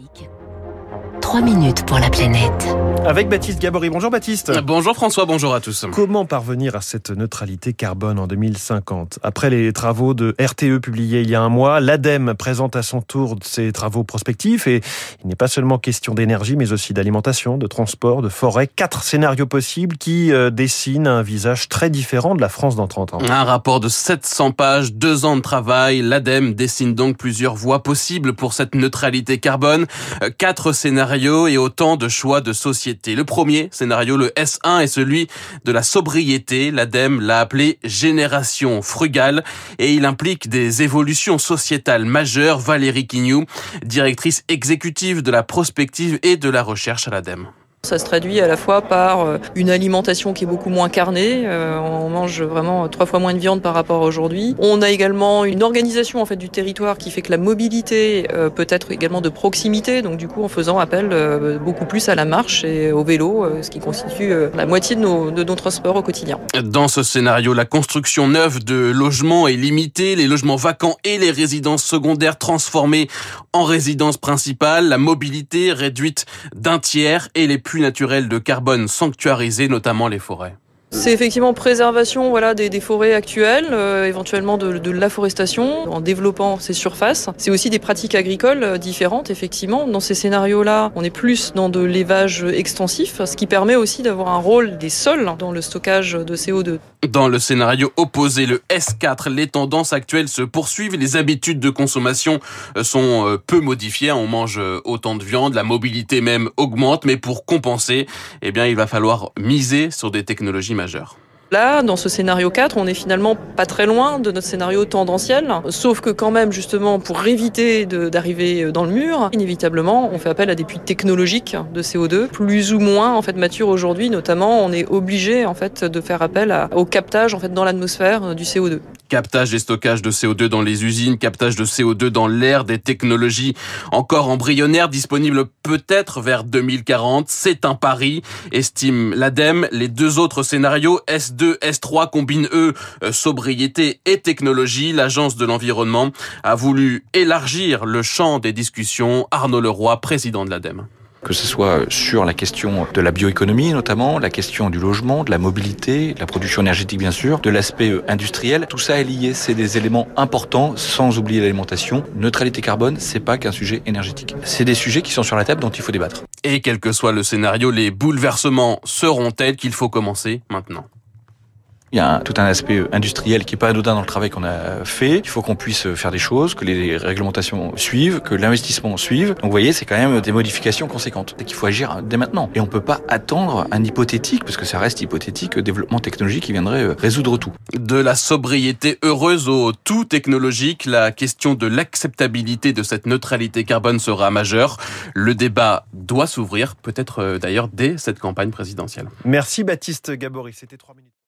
magnifique. 3 minutes pour la planète. Avec Baptiste Gabory. Bonjour Baptiste. Bonjour François, bonjour à tous. Comment parvenir à cette neutralité carbone en 2050 Après les travaux de RTE publiés il y a un mois, l'ADEME présente à son tour ses travaux prospectifs et il n'est pas seulement question d'énergie mais aussi d'alimentation, de transport, de forêt. Quatre scénarios possibles qui euh, dessinent un visage très différent de la France dans 30 ans. Un rapport de 700 pages, deux ans de travail. L'ADEME dessine donc plusieurs voies possibles pour cette neutralité carbone. Euh, quatre scénarios et autant de choix de société. Le premier scénario, le S1, est celui de la sobriété. L'ADEME l'a appelé génération frugale et il implique des évolutions sociétales majeures. Valérie Quignou, directrice exécutive de la prospective et de la recherche à l'ADEME. Ça se traduit à la fois par euh, une alimentation qui est beaucoup moins carnée. Euh, on mange vraiment trois fois moins de viande par rapport à aujourd'hui. On a également une organisation en fait du territoire qui fait que la mobilité euh, peut être également de proximité. Donc du coup, en faisant appel beaucoup plus à la marche et au vélo, ce qui constitue la moitié de nos, de nos transports au quotidien. Dans ce scénario, la construction neuve de logements est limitée, les logements vacants et les résidences secondaires transformées en résidences principales, la mobilité réduite d'un tiers et les plus naturels de carbone sanctuarisés, notamment les forêts. C'est effectivement préservation voilà, des, forêts actuelles, euh, éventuellement de, de l'afforestation, en développant ces surfaces. C'est aussi des pratiques agricoles euh, différentes, effectivement. Dans ces scénarios-là, on est plus dans de l'élevage extensif, ce qui permet aussi d'avoir un rôle des sols dans le stockage de CO2. Dans le scénario opposé, le S4, les tendances actuelles se poursuivent, les habitudes de consommation euh, sont peu modifiées. On mange autant de viande, la mobilité même augmente, mais pour compenser, eh bien, il va falloir miser sur des technologies Là, dans ce scénario 4, on est finalement pas très loin de notre scénario tendanciel, sauf que quand même, justement, pour éviter d'arriver dans le mur, inévitablement, on fait appel à des puits technologiques de CO2, plus ou moins en fait matures aujourd'hui. Notamment, on est obligé en fait de faire appel au captage en fait dans l'atmosphère du CO2. Captage et stockage de CO2 dans les usines, captage de CO2 dans l'air, des technologies encore embryonnaires disponibles peut-être vers 2040. C'est un pari, estime l'ADEME. Les deux autres scénarios, S2, S3, combinent eux euh, sobriété et technologie. L'Agence de l'environnement a voulu élargir le champ des discussions. Arnaud Leroy, président de l'ADEME que ce soit sur la question de la bioéconomie notamment, la question du logement, de la mobilité, la production énergétique bien sûr, de l'aspect euh, industriel. Tout ça est lié, c'est des éléments importants sans oublier l'alimentation. Neutralité carbone, c'est pas qu'un sujet énergétique. C'est des sujets qui sont sur la table dont il faut débattre. Et quel que soit le scénario, les bouleversements seront tels qu'il faut commencer maintenant? Il y a tout un aspect industriel qui est pas anodin dans le travail qu'on a fait. Il faut qu'on puisse faire des choses, que les réglementations suivent, que l'investissement suive. Donc vous voyez, c'est quand même des modifications conséquentes et qu'il faut agir dès maintenant. Et on peut pas attendre un hypothétique, parce que ça reste hypothétique, développement technologique qui viendrait euh, résoudre tout. De la sobriété heureuse au tout technologique, la question de l'acceptabilité de cette neutralité carbone sera majeure. Le débat doit s'ouvrir, peut-être euh, d'ailleurs dès cette campagne présidentielle. Merci Baptiste Gabory, c'était trois minutes.